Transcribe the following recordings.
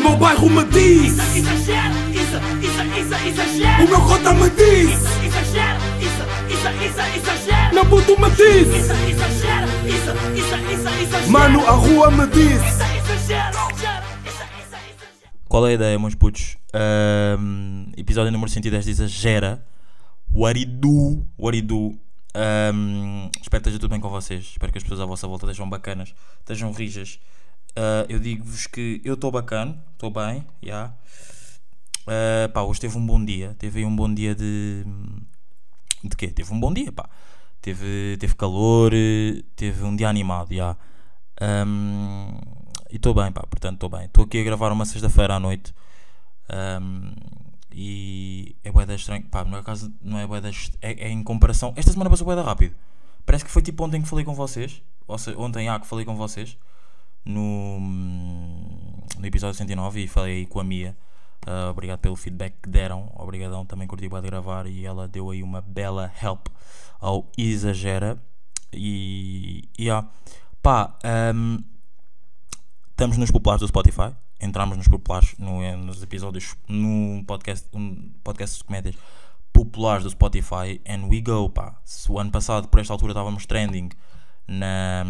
meu bairro me diz Isso, exagero, isso, isso, isso, exagero. O meu cota me diz Isso, exagero, isso, isso, isso, exagero. Meu puto me diz Isso, exagero, isso, isso, isso, exagero. Mano, a rua me diz Isso, exagero. Qual é a ideia, meus putos? Ahm, episódio número 110 de Exagera. What it do? What it do? Ahm, espero que esteja tudo bem com vocês. Espero que as pessoas à vossa volta estejam bacanas, estejam rijas. Ah, eu digo-vos que eu estou bacana, estou bem, já. Ah, pá, hoje teve um bom dia. Teve aí um bom dia de. De quê? Teve um bom dia, pá. Teve, teve calor, teve um dia animado, já. Ahm, e estou bem, pá, portanto estou bem. Estou aqui a gravar uma sexta-feira à noite. Ahm, e é boeda estranho. Pá, no meu caso não é boeda. É, é em comparação. Esta semana passou boeda rápido. Parece que foi tipo ontem que falei com vocês. Ou seja, ontem há que falei com vocês. No, no episódio 109 e falei com a Mia. Ah, obrigado pelo feedback que deram. Obrigadão, também curti de gravar e ela deu aí uma bela help ao Exagera. E, e ah, pá, ahm, estamos nos populares do Spotify. Entramos nos populares no, eh, nos episódios no podcast, um podcast de comédias populares do Spotify. And we go, pá. Se o ano passado, por esta altura, estávamos trending na.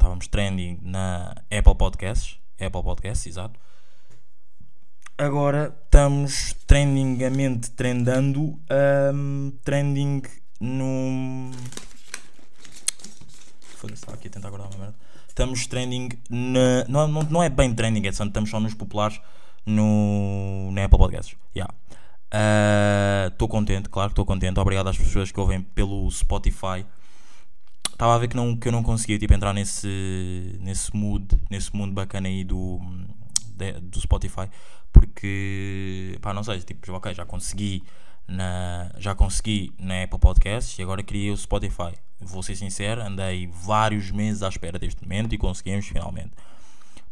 Estávamos trending na Apple Podcasts. Apple Podcasts, exato. Agora estamos trendingamente trendando. ahm, trending no. Foda-se, estava aqui a tentar guardar uma merda. Estamos trending na. Não, não, não é bem trending, é estamos só nos populares no, na Apple Podcasts. Yeah. Estou contente, claro que estou contente. Obrigado às pessoas que ouvem pelo Spotify. Estava a ver que, não, que eu não conseguia tipo, entrar nesse, nesse mood, nesse mundo bacana aí do, de- do Spotify, porque pá, não sei, tipo, ok, já consegui na, já consegui na Apple Podcasts e agora queria o Spotify. Vou ser sincero, andei vários meses à espera deste momento e conseguimos finalmente.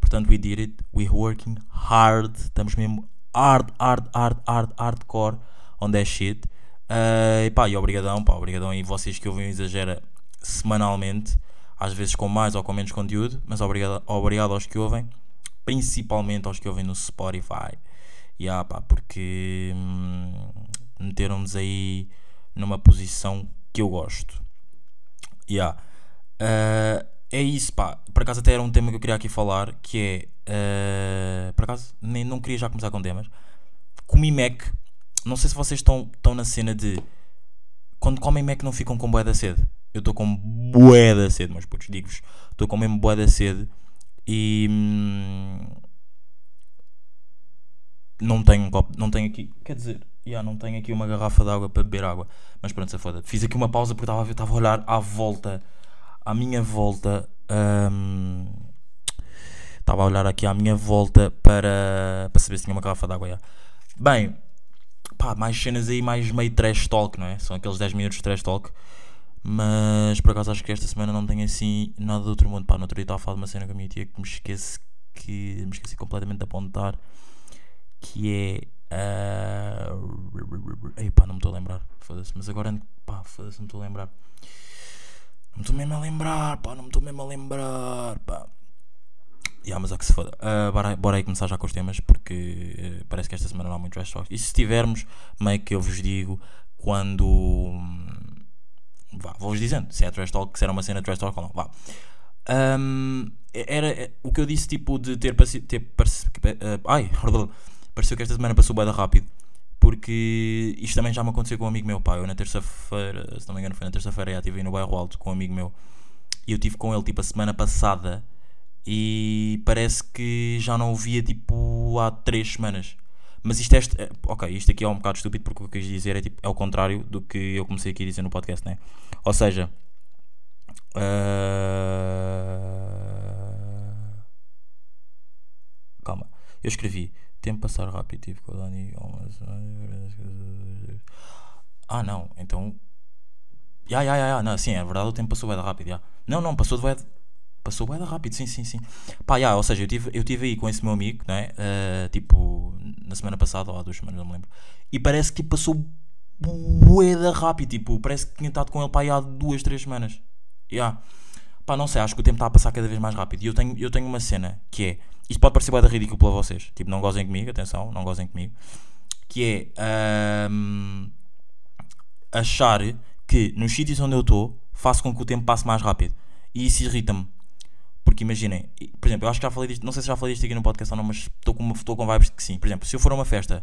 Portanto, we did it, we're working hard, estamos mesmo hard, hard, hard, hard, hardcore on that shit. Uh, e pá, e obrigadão, pá, obrigadão aí vocês que ouvem o Exagera semanalmente, às vezes com mais ou com menos conteúdo, mas obrigado, obrigado aos que ouvem, principalmente aos que ouvem no Spotify. E ah, pá, porque hum, meteram-nos aí numa posição que eu gosto. Yeah. Uh, é isso, pá. Por acaso até era um tema que eu queria aqui falar, que é... uh, por acaso, nem, não queria já começar com temas. Comi Mac. Não sei se vocês estão, estão na cena de... Quando comem Mac não ficam com bué da sede. Eu estou com bué da sede, meus putos, digo-vos. Estou com mesmo bué da sede. E... hum, não tenho um copo, não tenho aqui, quer dizer, já não tenho aqui uma garrafa de água para beber água, mas pronto, se foda. Fiz aqui uma pausa porque estava a ver, estava a olhar à volta, à minha volta, hum, estava a olhar aqui à minha volta para, para saber se tinha uma garrafa de água. Bem, pá, mais cenas aí, mais meio trash talk, não é? São aqueles 10 minutos de trash talk. Mas por acaso acho que esta semana não tenho assim nada do outro mundo. Pá, no outro dia estava a falar de uma cena com a minha tia que me esqueci que me esqueci completamente de apontar que é. Uh... Ei, pá, não me estou a lembrar. Foda-se, mas agora. Pá, foda-se, não me estou a lembrar. Não me estou mesmo a lembrar, pá, não me estou mesmo a lembrar, pá. Yeah, mas é que se foda. Uh, bora, bora aí começar já com os temas, porque uh, parece que esta semana não há muito trash talk. E se tivermos, meio que eu vos digo quando. hum, Vá, vou-vos dizendo se é trash talk, se era uma cena trash talk ou não. Vá. Um, era é, o que eu disse, tipo, de ter, ter eh, ai, pareceu que esta semana passou bem rápido. Porque isto também já me aconteceu com um amigo meu, pá. Eu na terça-feira, se não me engano, foi na terça-feira, já estive aí no bairro alto com um amigo meu. E eu estive com ele, tipo, a semana passada. E parece que já não o via, tipo, há três semanas. Mas isto é. é- Ok, isto aqui é um bocado estúpido porque o que eu quis dizer é, tipo, é o contrário do que eu comecei aqui a dizer no podcast, né? Ou seja. ah, Calma, eu escrevi tempo passar rápido, tive com a Dani semana. Ah, não, então. Ya, ya, ya, ya, não, sim, é verdade, o tempo passou bem rápido, ya. Não, não, passou de de- Passou bem rápido, sim, sim, sim. Pá, ya, ou seja, eu tive, eu tive aí com esse meu amigo, né? ah, tipo, na semana passada, ou há duas semanas, não me lembro. E parece que passou de rápido, tipo, parece que tinha estado com ele pá, há duas, três semanas. Ya. Pá, não sei, acho que o tempo está a passar cada vez mais rápido. E eu tenho, eu tenho uma cena que é: isto pode parecer bem ridículo para vocês. Tipo, não gozem comigo, atenção, não gozem comigo. Que é ahm, achar que nos sítios onde eu estou faço com que o tempo passe mais rápido. E isso irrita-me. Porque imaginem, por exemplo, eu acho que já falei disto, não sei se já falei disto aqui no podcast ou não, mas estou com, uma- estou com vibes de que sim. Por exemplo, se eu for a uma festa,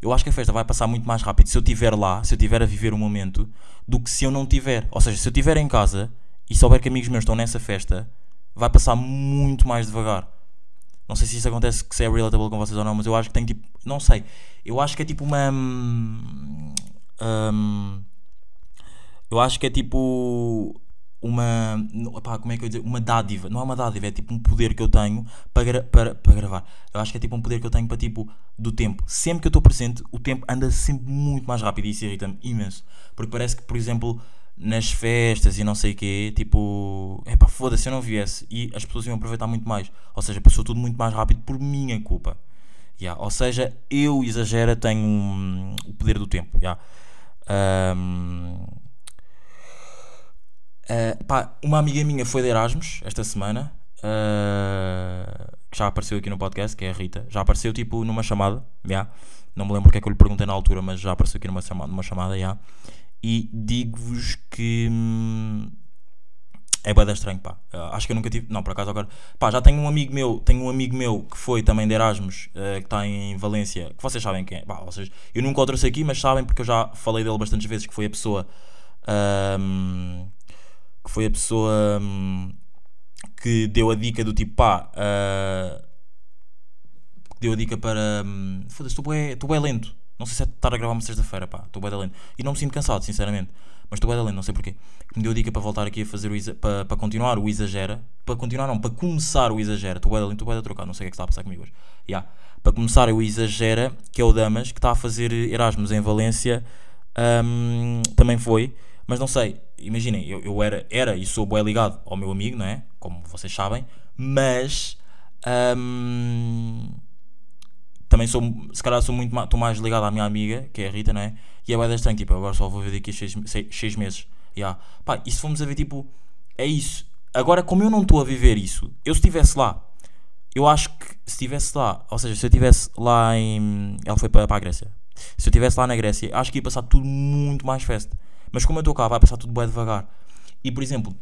eu acho que a festa vai passar muito mais rápido se eu estiver lá, se eu estiver a viver o momento, do que se eu não tiver. Ou seja, se eu estiver em casa e souber que amigos meus estão nessa festa, vai passar muito mais devagar. Não sei se isso acontece, se é relatable com vocês ou não, mas eu acho que tem tipo. Não sei. Eu acho que é tipo uma. hum, hum, eu acho que é tipo. Uma. não, epá, como é que eu dizer? Uma dádiva. Não é uma dádiva, é tipo um poder que eu tenho para, para, para gravar. Eu acho que é tipo um poder que eu tenho para tipo. Do tempo. Sempre que eu estou presente, o tempo anda sempre muito mais rápido e isso irrita-me imenso. Porque parece que, por exemplo, nas festas e não sei o quê, tipo. Epá, foda-se, eu não viesse. E as pessoas iam aproveitar muito mais. Ou seja, passou tudo muito mais rápido por minha culpa. Yeah, Ou seja, eu exagero, tenho hum, o poder do tempo. yeah. Ahm, ah, pá, uma amiga minha foi de Erasmus esta semana, ah, que já apareceu aqui no podcast, que é a Rita. Já apareceu tipo numa chamada, yeah. não me lembro o que é que eu lhe perguntei na altura, mas já apareceu aqui numa chamada, numa chamada yeah. e digo-vos que hum, é bué da estranho, pá. Ah, acho que eu nunca tive. Não, por acaso agora. Pá, já tenho um amigo meu, tenho um amigo meu que foi também de Erasmus, eh, que está em Valência, que vocês sabem quem é. Pá, vocês, eu nunca o trouxe aqui, mas sabem porque eu já falei dele bastantes vezes, que foi a pessoa. ahm, que foi a pessoa hum, que deu a dica do tipo, pá. que deu a dica para. hum, Foda-se, estou estou bué lento. Não sei se é estar a gravar uma sexta-feira, pá. Estou da lento. E não me sinto cansado, sinceramente. Mas estou da lento, não sei porquê. Que me deu a dica para voltar aqui a fazer o para, para continuar o exagera. Para continuar, não, para começar o exagera. Estou da lento, estou bué da trocado. Não sei o que é que está a passar comigo hoje. Yeah. Para começar o exagera, que é o Damas, que está a fazer Erasmus em Valência. hum, também foi. Mas não sei, imaginem, eu, eu era, era e sou bué ligado ao meu amigo, não é? Como vocês sabem. Mas. hum, também sou, se calhar sou muito estou mais ligado à minha amiga, que é a Rita, não é? E é bem estranho, tipo, agora só vou ver daqui a 6 meses. Yeah. Pá, e se formos a ver, tipo, é isso. Agora, como eu não estou a viver isso, eu se estivesse lá, eu acho que se estivesse lá, ou seja, se eu estivesse lá em. Ela foi para, para a Grécia. Se eu estivesse lá na Grécia, acho que ia passar tudo muito mais festa. Mas como eu estou cá, vai passar tudo bem devagar. E por exemplo,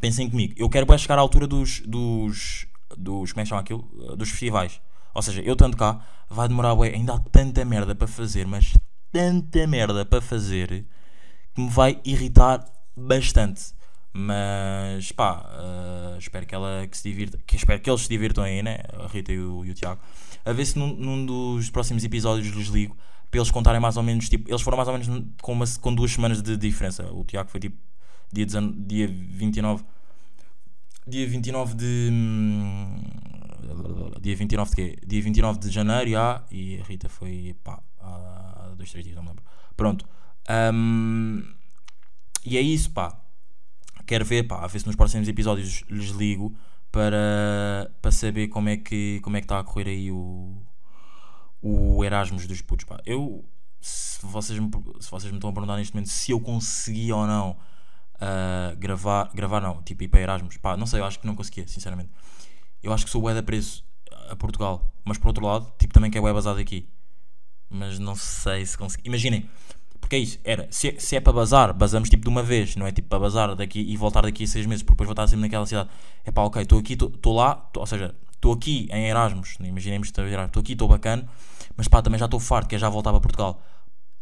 pensem comigo, eu quero bem chegar à altura dos. dos. dos. como é que chama aquilo? Uh, Dos festivais. Ou seja, eu tanto cá, vai demorar bué, ainda há tanta merda para fazer, mas tanta merda para fazer que me vai irritar bastante. Mas pá, uh, espero que ela que se divirta, que espero que eles se divirtam aí, né? A Rita e o, e o Tiago. A ver se num, num dos próximos episódios lhes ligo para eles contarem mais ou menos, tipo, eles foram mais ou menos com, uma, com duas semanas de diferença. O Tiago foi tipo dia, 19, dia 29 dia 29 de. hum, Dia 29 de quê? Dia 29 de janeiro, já. E a Rita foi. pá, há dois, três dias, não me lembro. Pronto. Hum, e é isso, pá. Quero ver, pá, a ver se nos próximos episódios lhes ligo para, para saber como é que como é que está a correr aí o, o Erasmus dos putos, pá. Eu, se vocês, me, se vocês me estão a perguntar neste momento se eu consegui ou não uh, gravar, gravar não, tipo ir para Erasmus, pá, não sei, eu acho que não conseguia, sinceramente. Eu acho que sou da preso a Portugal, mas por outro lado, tipo, também que é bué basado aqui. Mas não sei se consegui. Imaginem, porque é isso, era, se, se é para bazar, basamos tipo de uma vez, não é tipo para bazar daqui e voltar daqui a seis meses, porque depois vou estar sempre naquela cidade. É pá, ok, estou aqui, estou lá, tô- ou seja, estou aqui em Erasmus, imaginemos que estou aqui, estou bacana, mas pá, também já estou farto, que é já voltar para Portugal.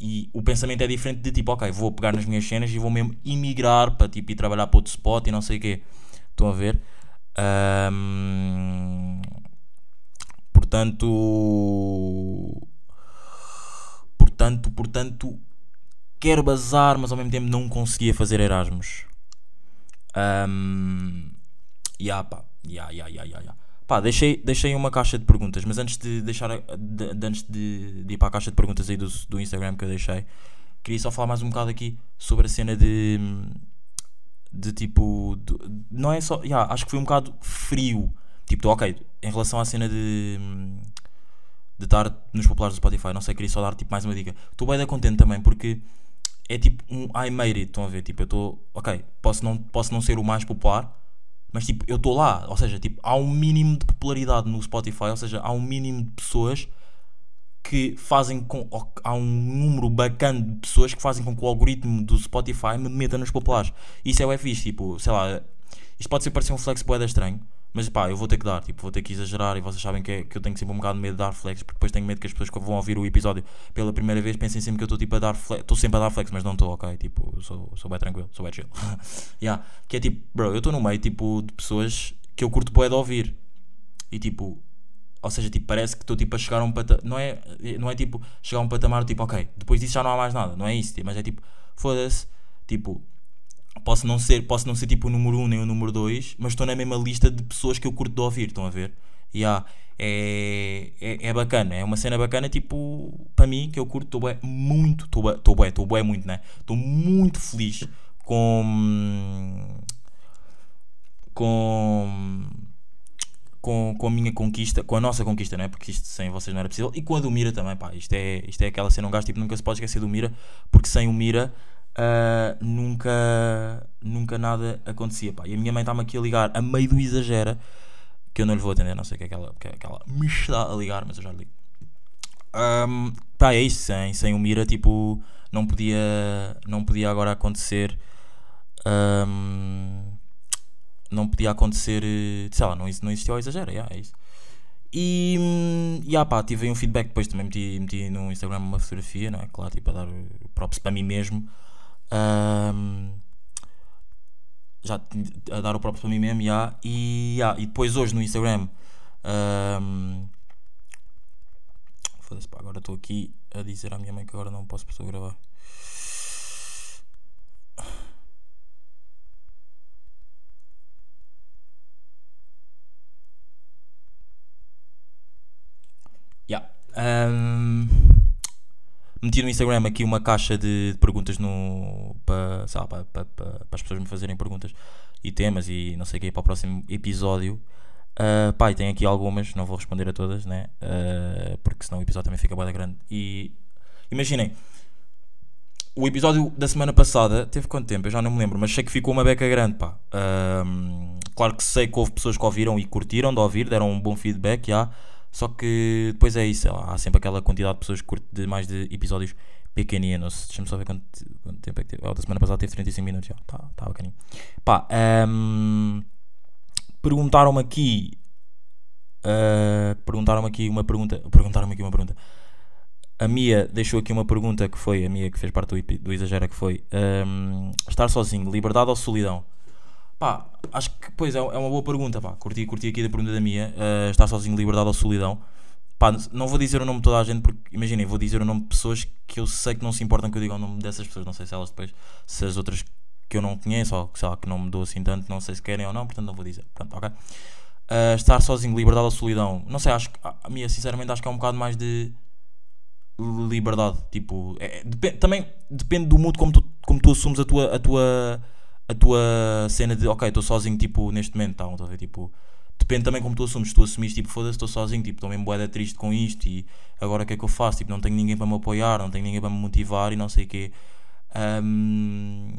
E o pensamento é diferente de tipo, ok, vou pegar nas minhas cenas e vou mesmo emigrar para tipo ir trabalhar para outro spot e não sei o quê. Estão a ver? Ahm, portanto, portanto, portanto, quero bazar, mas ao mesmo tempo não conseguia fazer Erasmus. Um, yeah, pá, yeah, yeah, yeah, yeah, yeah. Pá, deixei, deixei uma caixa de perguntas, mas antes de deixar de, de- antes de, de ir para a caixa de perguntas aí do, do Instagram que eu deixei, queria só falar mais um bocado aqui sobre a cena de de tipo de- não é só, yeah, acho que foi um bocado frio. Tipo, ok, em relação à cena de de estar nos populares do Spotify, não sei, queria só dar tipo mais uma dica. Estou bem contente também porque é tipo um I made it, estão a ver? Tipo, eu estou, ok, posso não, posso não ser o mais popular, Mas tipo, eu estou lá, ou seja, tipo, há um mínimo de popularidade no Spotify, ou seja, há um mínimo de pessoas que fazem com. Há um número bacana de pessoas que fazem com que o algoritmo do Spotify me meta nos populares. Isso é o fixe, tipo, sei lá, isto pode ser parecer um flex boeda estranho, mas pá, eu vou ter que dar, tipo, vou ter que exagerar e vocês sabem que, é- que eu tenho sempre um bocado de medo de dar flex, porque depois tenho medo que as pessoas que vão ouvir o episódio pela primeira vez pensem sempre que eu estou tipo a dar flex, estou sempre a dar flex, mas não estou, ok? Tipo, sou, sou bem tranquilo, sou bem chill. yeah. Que é tipo, bro, eu estou no meio tipo de pessoas que eu curto boé de ouvir e tipo, ou seja, tipo, parece que estou tipo a chegar a um patamar, não é, não é tipo chegar a um patamar tipo, ok, depois disso já não há mais nada, não é isso, tipo, mas é tipo, foda-se, tipo, posso não ser, posso não ser tipo o número 1 um, nem o número 2, mas estou na mesma lista de pessoas que eu curto de ouvir, estão a ver? E há, é, é, é bacana, é uma cena bacana, tipo, para mim, que eu curto, estou muito, estou bué, estou bué muito, né? Estou muito feliz com. com. Com, com a minha conquista, com a nossa conquista, né? Porque isto sem vocês não era possível. E com a do Mira também, pá. Isto é, isto é aquela cena, um gajo tipo, nunca se pode esquecer do Mira, porque sem o Mira ah, nunca, nunca nada acontecia, pá. E a minha mãe está-me aqui a ligar a meio do exagera, que eu não lhe vou atender, não sei o que é que ela, que é me está a ligar, mas eu já lhe ligo. Ahm, pá, é isso, sem, sem o Mira, tipo, não podia, não podia agora acontecer. ahm, não podia acontecer, sei lá, não, não existia o exagero, yeah, é isso. E, hum, e pá, tive aí um feedback, depois também meti, meti no Instagram uma fotografia, não é? Claro, tipo, a dar props para mim mesmo. Ahm, já a dar o próprio para mim mesmo, já. E, já, e depois hoje no Instagram. ahm, Foda-se, pá, agora estou aqui a dizer à minha mãe que agora não posso gravar. Ya. Ahm, meti no Instagram aqui uma caixa de, de perguntas no, para, lá, para, para, para, as pessoas me fazerem perguntas e temas e não sei o que para o próximo episódio. Ah, pá, e tem aqui algumas, não vou responder a todas, né? Ah, porque senão o episódio também fica bem grande. E imaginem, o episódio da semana passada teve quanto tempo? Eu já não me lembro, mas sei que ficou uma beca grande, pá. Ahm, claro que sei que houve pessoas que ouviram e curtiram de ouvir, deram um bom feedback, já. Só que depois é isso, há sempre aquela quantidade de pessoas que curtem de mais de episódios pequeninos. Deixa-me só ver quanto, quanto tempo é que teve. Oh, da semana passada teve 35 minutos, já. Tá, tá bacaninho. Pá, ahm, perguntaram-me aqui. ah, perguntaram-me aqui uma pergunta. Perguntaram-me aqui uma pergunta. A Mia deixou aqui uma pergunta que foi a Mia que fez parte do, do Exagera que foi ahm, estar sozinho, liberdade ou solidão? Pá, acho que pois é, é uma boa pergunta, pá. Curti, curti aqui da pergunta da Mia, ah, estar sozinho, liberdade ou solidão? Pá, não vou dizer o nome de toda a gente porque imaginem, vou dizer o nome de pessoas que eu sei que não se importam que eu diga o nome dessas pessoas, não sei se elas depois, se as outras que eu não conheço ou sei lá, que não me dou assim tanto, não sei se querem ou não, portanto não vou dizer. Pronto, ok. Ah, estar sozinho, liberdade ou solidão? Não sei, acho que a Mia sinceramente acho que é um bocado mais de liberdade. Tipo, é- é- depe- também depende do mood como tu, como tu assumes a tua, a tua, a tua cena de ok, estou sozinho, tipo, neste momento, tá, a ver? Tipo, depende também como tu assumes. Tu assumires, tipo, foda-se, estou sozinho, tipo, estou mesmo boeda triste com isto e agora o que é que eu faço? Tipo, não tenho ninguém para me apoiar, não tenho ninguém para me motivar e não sei o quê. Ahm,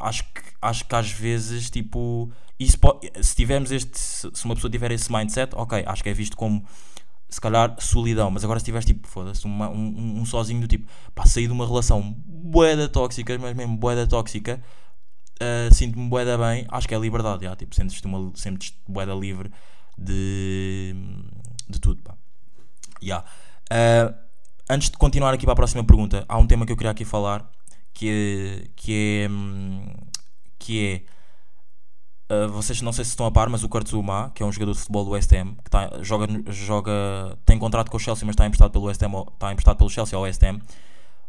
acho, que, acho que às vezes, tipo, isso po- se tivermos este, se uma pessoa tiver esse mindset, ok, acho que é visto como se calhar solidão, mas agora se tiveres tipo, foda-se, um, um- um sozinho do tipo, pá, saí de uma relação boeda tóxica, mas mesmo boeda tóxica, ah, sinto-me boeda bem, acho que é liberdade, já, tipo, sentes-te uma, sentes boeda livre de, de tudo, pá. Ya. Ah, antes de continuar aqui para a próxima pergunta, há um tema que eu queria aqui falar, que que é, hum, que é Uh, vocês não sei se estão a par, mas o Kurtzuma, que é um jogador de futebol do West Ham, que tá, joga, joga, tem contrato com o Chelsea, mas está emprestado pelo West Ham, está emprestado pelo Chelsea ao West Ham.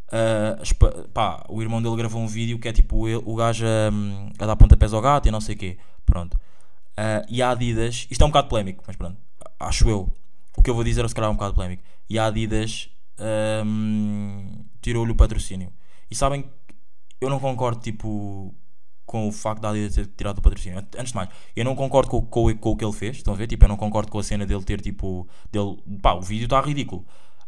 Uh, pá, o irmão dele gravou um vídeo que é tipo ele- o gajo um, a dar pontapés ao gato e não sei o quê. Pronto. Uh, e a Adidas, isto é um bocado polémico, mas pronto, acho eu. O que eu vou dizer é se calhar um bocado polémico. E a Adidas um, tirou-lhe o patrocínio. E sabem, eu não concordo tipo com o facto da Adidas ter tirado o patrocínio. Antes de mais, eu não concordo com, com, com o que ele fez. Estão a ver? Tipo, eu não concordo com a cena dele ter tipo. Dele, pá, o vídeo está ridículo.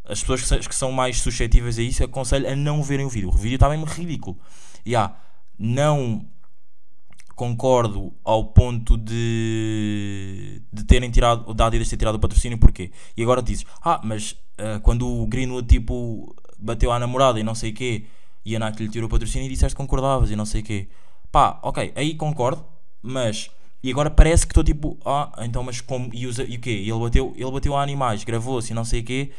As pessoas que, são mais suscetíveis a isso, aconselho a não verem o vídeo. O vídeo está mesmo ridículo. E há, não concordo ao ponto de, de terem tirado, da Adidas ter tirado o patrocínio, porquê? E agora dizes, ah, mas ah, quando o Greenwood tipo bateu à namorada e não sei o quê, e a Nike lhe tirou o patrocínio e disseste que concordavas e não sei o quê. Pá, ok, aí concordo, mas. E agora parece que estou tipo, ah, então, mas como. E, usa, e o quê? Ele bateu, ele bateu a animais, gravou-se e não sei o quê.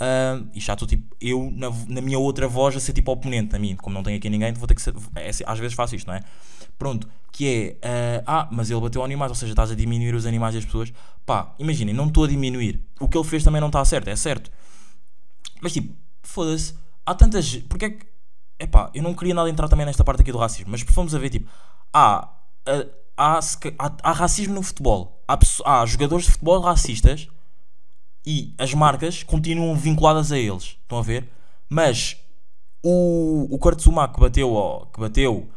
Ah, e já estou tipo, eu na, na minha outra voz a ser tipo oponente a mim, como não tenho aqui ninguém, vou ter que ser. é, às vezes faço isto, não é? Pronto, que é, ah, ah, mas ele bateu animais, ou seja, estás a diminuir os animais das pessoas. Pá, imaginem, não estou a diminuir. O que ele fez também não está certo, é certo. Mas tipo, foda-se, há tantas. Porque é que. Epá, eu não queria nada entrar também nesta parte aqui do racismo, mas fomos a ver, tipo, há, há, há, há, há racismo no futebol. Há, há jogadores de futebol racistas e as marcas continuam vinculadas a eles. Estão a ver? Mas o, o Kurtzuma que bateu, ó, que bateu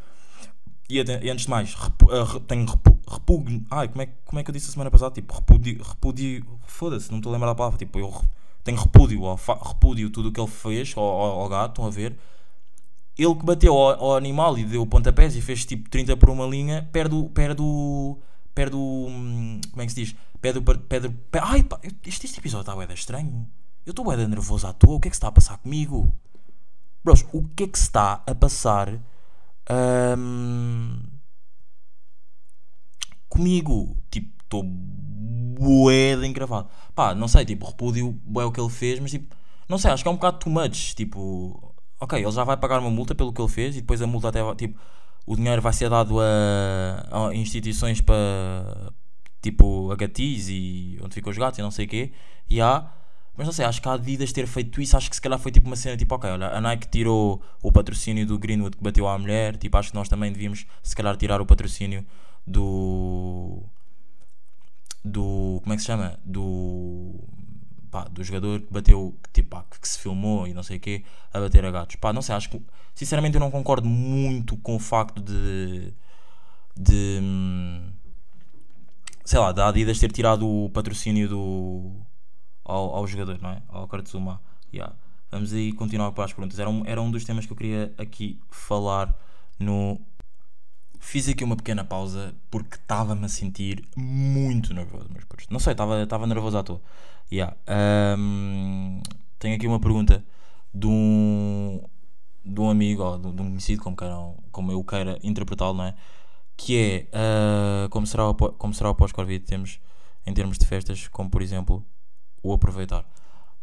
e, e antes de mais, repu, ah, re- tenho repu, repugno. Ai, como é, como é que eu disse a semana passada? Tipo, repúdio. repúdio Foda-se, não estou a lembrar da palavra. Tipo, eu tenho repúdio, ó, fa- repúdio tudo o que ele fez ao, ao, ao gato. Estão a ver? Ele que bateu ao, ao animal e deu pontapés e fez tipo 30 por uma linha, perde o. Perde o. Perde o. hum, Como é que se diz? Perde o. Perde, pe- ai, pá, este, este episódio está bué estranho. Eu estou bué da nervoso à toa. O que é que se está a passar comigo? Bros, o que é que se está a passar hum, comigo? Tipo, estou bué de encravado. Pá, não sei, tipo, repúdio bué o que ele fez, mas tipo, não sei, acho que é um bocado too much. Tipo, ok, ele já vai pagar uma multa pelo que ele fez e depois a multa até tipo, o dinheiro vai ser dado a, a instituições para, tipo, a gatis e onde ficam os gatos e não sei o quê. E há, mas não sei, acho que a Adidas ter feito isso, acho que se calhar foi tipo uma cena tipo, ok, olha, a Nike tirou o patrocínio do Greenwood que bateu à mulher, tipo, acho que nós também devíamos se calhar tirar o patrocínio do do como é que se chama? Do pá, do jogador que bateu, tipo, pá, que se filmou e não sei o quê, a bater a gatos. Pá, não sei, acho que sinceramente eu não concordo muito com o facto de de hum, sei lá, da Adidas ter tirado o patrocínio do ao, ao jogador, não é? Ao Kartsuma. Yeah. Vamos aí continuar para as perguntas. Era um, era um dos temas que eu queria aqui falar no. Fiz aqui uma pequena pausa porque estava-me a sentir muito nervoso, meus putos. Não sei, estava nervoso à toa. Yeah. Ahm, tenho aqui uma pergunta de um, de um amigo, ou de, de um conhecido, como, queiram, como eu queira interpretá-lo, não é? Que é ah, como será o, como será o pós-Covid temos em termos de festas, como por exemplo o aproveitar.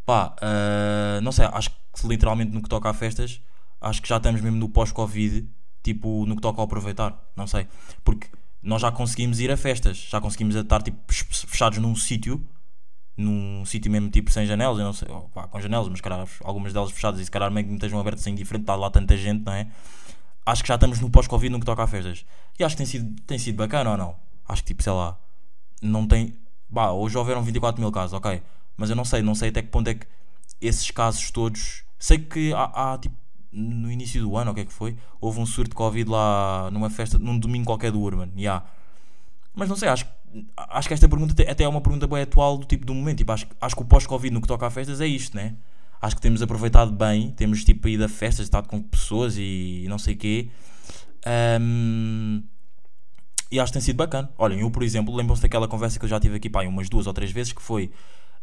Pá, ah, não sei, acho que literalmente no que toca a festas, acho que já estamos mesmo no pós-Covid, tipo no que toca ao aproveitar, não sei. Porque nós já conseguimos ir a festas, já conseguimos estar tipo fechados num sítio, num sítio mesmo tipo sem janelas, eu não sei, oh, pá, com janelas, mas cara, algumas delas fechadas e se calhar meio que estejam abertas sem diferente, está lá tanta gente, não é? Acho que já estamos no pós-Covid no que toca a festas. E acho que tem sido, tem sido bacana ou não? Acho que tipo, sei lá, não tem. Bah, hoje houveram 24 mil casos, ok. Mas eu não sei, não sei até que ponto é que esses casos todos. Sei que há, há, tipo, no início do ano, o que é que foi? Houve um surto de Covid lá numa festa, num domingo qualquer do Urban. Yeah. Mas não sei, acho, acho que esta pergunta até é uma pergunta bem atual do tipo do momento. Tipo, acho, acho que o pós-Covid no que toca a festas é isto, né? Acho que temos aproveitado bem, temos tipo ido a festas, estado com pessoas e não sei o quê. Ahm, e acho que tem sido bacana. Olhem, eu por exemplo, lembram-se daquela conversa que eu já tive aqui pá, umas duas ou três vezes que foi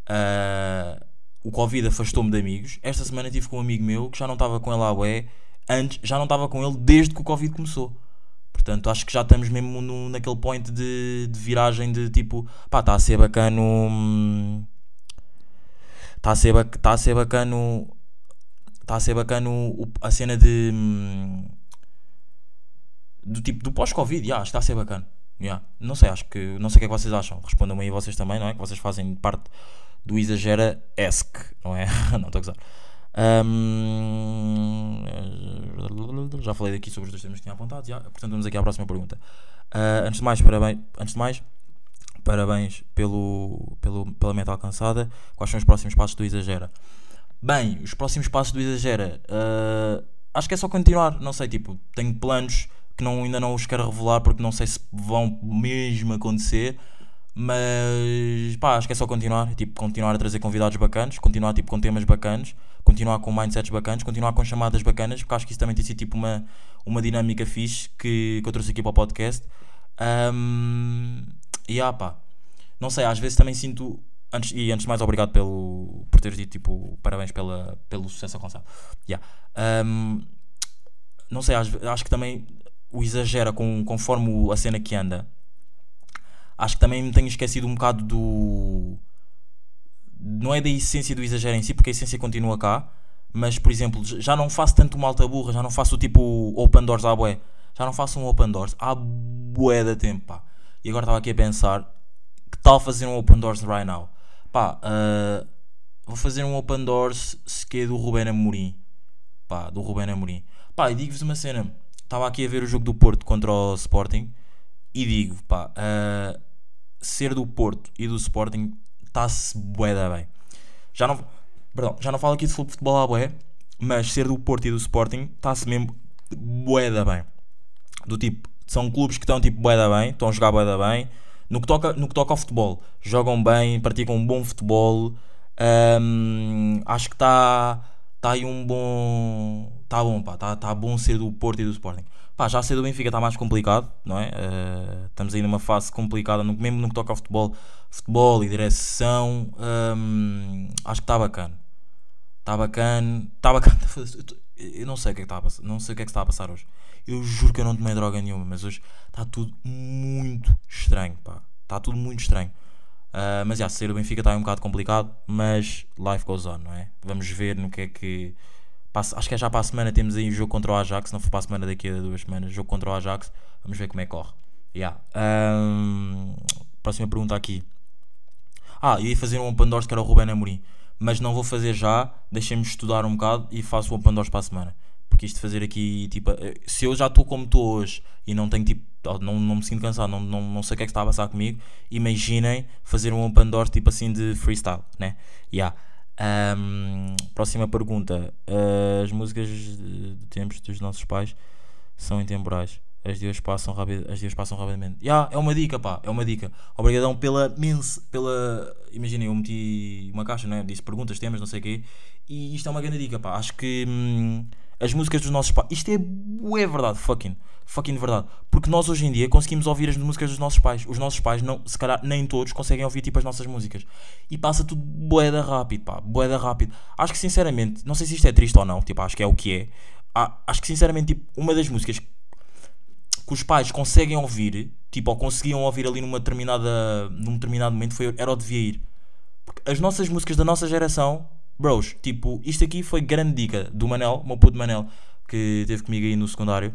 ah, o Covid afastou-me de amigos. Esta semana tive com um amigo meu que já não estava com ele à ué, antes já não estava com ele desde que o Covid começou. Portanto, acho que já estamos mesmo no- naquele point de, de viragem de tipo, pá, está a ser bacano. Está a ser, bac- tá a ser bacano. Está a ser bacano o- a cena de. hum, do tipo do pós-Covid, yeah, está a ser bacana. Yeah. Não sei, acho que. Não sei o que é que vocês acham. Respondam-me aí vocês também, não é? Que vocês fazem parte do exagera esque, não é? não estou a gozar. Hum, já falei daqui sobre os dois temas que tinha apontado, já. portanto vamos aqui à próxima pergunta. Ah, antes de mais, parabéns, antes de mais, parabéns pelo, pelo, pela meta alcançada. Quais são os próximos passos do Exagera? Bem, os próximos passos do Exagera, ah, acho que é só continuar. Não sei, tipo, tenho planos que não, ainda não os quero revelar porque não sei se vão mesmo acontecer. Mas pá, acho que é só continuar. Tipo, continuar a trazer convidados bacanas, continuar tipo, com temas bacanas, continuar com mindsets bacanas, continuar com chamadas bacanas, porque acho que isso também tem sido tipo uma, uma dinâmica fixe que, que eu trouxe aqui para o podcast. Um, e ah, pá, não sei, às vezes também sinto. Antes, e antes de mais, obrigado pelo, por teres dito tipo, parabéns pela, pelo sucesso alcançado. Yeah. Um, não sei, acho que também o exagera com, conforme a cena que anda. Acho que também me tenho esquecido um bocado do. Não é da essência do exagero em si, porque a essência continua cá. Mas, por exemplo, já não faço tanto uma alta burra, já não faço tipo open doors à bué. Já não faço um open doors há bué de tempo, pá. E agora estava aqui a pensar, que tal fazer um open doors right now? Pá, ah, vou fazer um open doors se que é do Rubén Amorim. Pá, do Rubén Amorim. Pá, e digo-vos uma cena. Estava aqui a ver o jogo do Porto contra o Sporting e digo, pá, ah, ser do Porto e do Sporting está-se bué da bem. Já não, perdão, já não falo aqui de futebol à bué, mas ser do Porto e do Sporting está-se mesmo bué da bem. Do tipo, são clubes que estão tipo bué da bem, estão a jogar bué da bem. No que, toca, no que toca ao futebol, jogam bem, praticam um bom futebol. Hum, acho que está tá aí um bom. Está bom, pá. Está tá bom ser do Porto e do Sporting. Pá, já ser do Benfica está mais complicado, não é? Eh, estamos aí numa fase complicada, no- mesmo no que toca ao futebol, futebol e direção. hum, acho que está bacana. Está bacana. Está bacana. Eu não sei o que é que está a passar. Não sei o que é que está a passar hoje. Eu juro que eu não tomei droga nenhuma, mas hoje está tudo muito estranho, pá. Está tudo muito estranho. Ah, mas já, ser o Benfica está aí um bocado complicado, mas life goes on, não é? Vamos ver no que é que. passa- acho que é já para a semana temos aí o jogo contra o Ajax, não for para a semana daqui a duas semanas, jogo contra o Ajax, vamos ver como é que corre. Yeah. Ahm, próxima pergunta aqui. Ah, ia fazer um Open Doors que era o Ruben Amorim, mas não vou fazer já, deixem-me estudar um bocado e faço o Open Doors para a semana. Porque isto de fazer aqui, tipo, eh, se eu já estou como estou hoje e não tenho tipo, não, não me sinto cansado, não, não, não sei o que é que está a passar comigo, imaginem fazer um Open Doors tipo assim de freestyle, né? Yeah. Ahm, próxima pergunta. As músicas de, de tempos dos nossos pais são intemporais. As dias passam, rapid, as dias passam rapidamente. Yeah, é uma dica, pá, é uma dica. Obrigadão pela mens, pela. Imaginem, eu meti uma caixa, né? Disse perguntas, temas, não sei o quê. E isto é uma grande dica, pá. Acho que hum, as músicas dos nossos pais. Isto é, é verdade, fucking. Fucking verdade. Porque nós hoje em dia conseguimos ouvir as músicas dos nossos pais. Os nossos pais, não, se calhar, nem todos conseguem ouvir tipo as nossas músicas. E passa tudo boeda rápido, pá. Boeda rápido. Acho que sinceramente, não sei se isto é triste ou não, tipo, acho que é o que é. Acho que sinceramente, tipo, uma das músicas que os pais conseguem ouvir, tipo, ou conseguiam ouvir ali numa determinada, num determinado momento, foi, era o Devia Ir. Porque as nossas músicas da nossa geração, bros, tipo, isto aqui foi grande dica do Manel, meu puto Manel, que esteve comigo aí no secundário.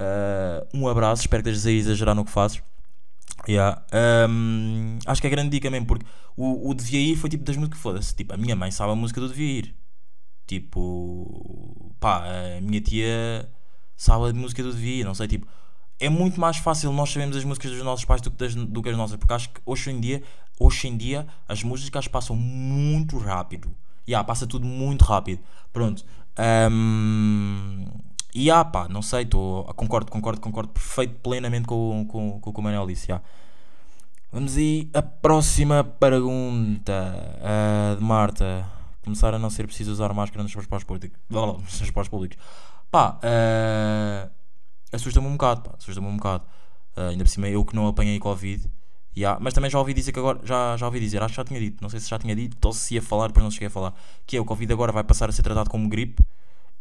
Ah, um abraço, espero que estejas a exagerar no que fazes. Yeah. Um, acho que é grande dica mesmo, porque o, o Devia Ir foi tipo das músicas, foda-se, tipo, a minha mãe sabe a música do Devia Ir. Tipo, pá, a minha tia sabe a música do Devia Ir, não sei, tipo, é muito mais fácil nós sabermos as músicas dos nossos pais do que, das, do que as nossas, porque acho que hoje em dia, hoje em dia as músicas passam muito rápido. Yeah, passa tudo muito rápido. Pronto. Um, e ah, pá, não sei, tô, concordo, concordo, concordo perfeito, plenamente com, com, com o que o Manuel disse. yeah. Vamos aí a próxima pergunta ah, de Marta. Começar a não ser preciso usar máscara nos transportes públicos. Nos transportes públicos. Pá, ah, assusta-me um bocado, pá, assusta-me um bocado. Ah, ainda por cima eu que não apanhei Covid. Yeah, mas também já ouvi dizer que agora, já, já ouvi dizer, acho que já tinha dito, não sei se já tinha dito ou se ia falar, depois não cheguei a falar, que é o Covid agora vai passar a ser tratado como gripe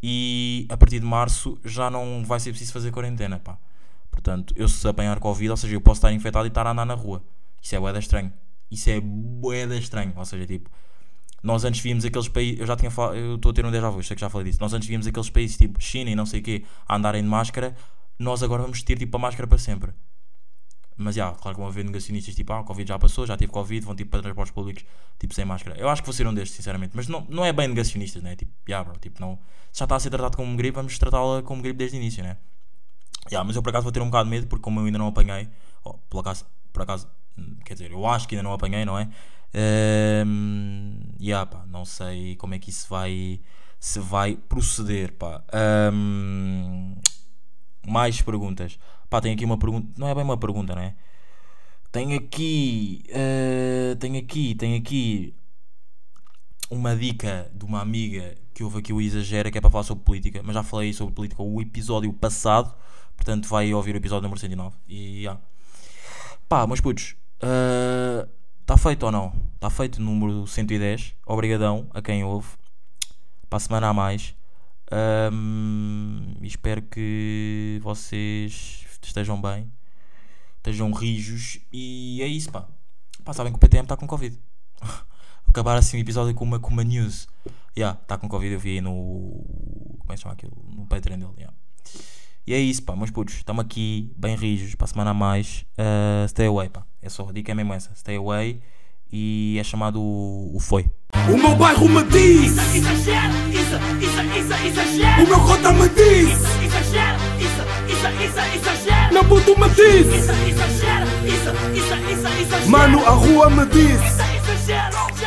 e a partir de março já não vai ser preciso fazer quarentena, pá. Portanto, eu se apanhar Covid, ou seja, eu posso estar infectado e estar a andar na rua. Isso é boeda estranho. Isso é boeda estranho. Ou seja, tipo, nós antes víamos aqueles países, eu já tinha falado, eu estou a ter um déjà vu, sei que já falei disso. Nós antes víamos aqueles países tipo China e não sei o quê a andarem de máscara, nós agora vamos ter tipo a máscara para sempre. Mas já, claro que vão haver negacionistas tipo, ah, o Covid já passou, já tive Covid, vão tipo para transportes públicos, tipo sem máscara. Eu acho que vou ser um destes, sinceramente. Mas não, não é bem negacionistas, né? Tipo, já, bro, tipo, não. Se já está a ser tratado como gripe, vamos tratá-la como gripe desde o início, né? Já, mas eu por acaso vou ter um bocado de medo, porque como eu ainda não apanhei, oh, por acaso, por acaso, quer dizer, eu acho que ainda não apanhei, não é? Um, yeah, pá, não sei como é que isso vai, se vai proceder, pá. Um, mais perguntas. Pá, tem aqui uma pergunta. Não é bem uma pergunta, não é? Tem aqui. eh, tem aqui, tem aqui. Uma dica de uma amiga que houve aqui o Exagera, que é para falar sobre política. Mas já falei sobre política o episódio passado. Portanto, vai ouvir o episódio número 109. E já. Pá, mas putos, está feito ou não? Está feito o número 110. Obrigadão a quem ouve. Para a semana a mais. E espero que vocês estejam bem. Estejam rijos. E é isso, pá. Pá, sabem que o PTM está com Covid. Acabar assim o episódio com uma, com uma news. Ya, yeah, está com Covid. Eu vi aí no. Como é que se chama aquilo? No Patreon dele. Yeah. E é isso, pá, meus putos, estamos aqui bem rijos para a semana a mais. Uh, stay away, pá. É só, a dica é mesmo essa. Stay away. E é chamado o, o Foi. O meu bairro me diz. Exagera, isso, isso, isso, exagera. O meu cota me diz. Exagera, isso, isso, isso, exagera. Meu puto me diz. Isso, exagera, isso, isso, isso, exagera. Mano, a rua me diz. Isso, exagera.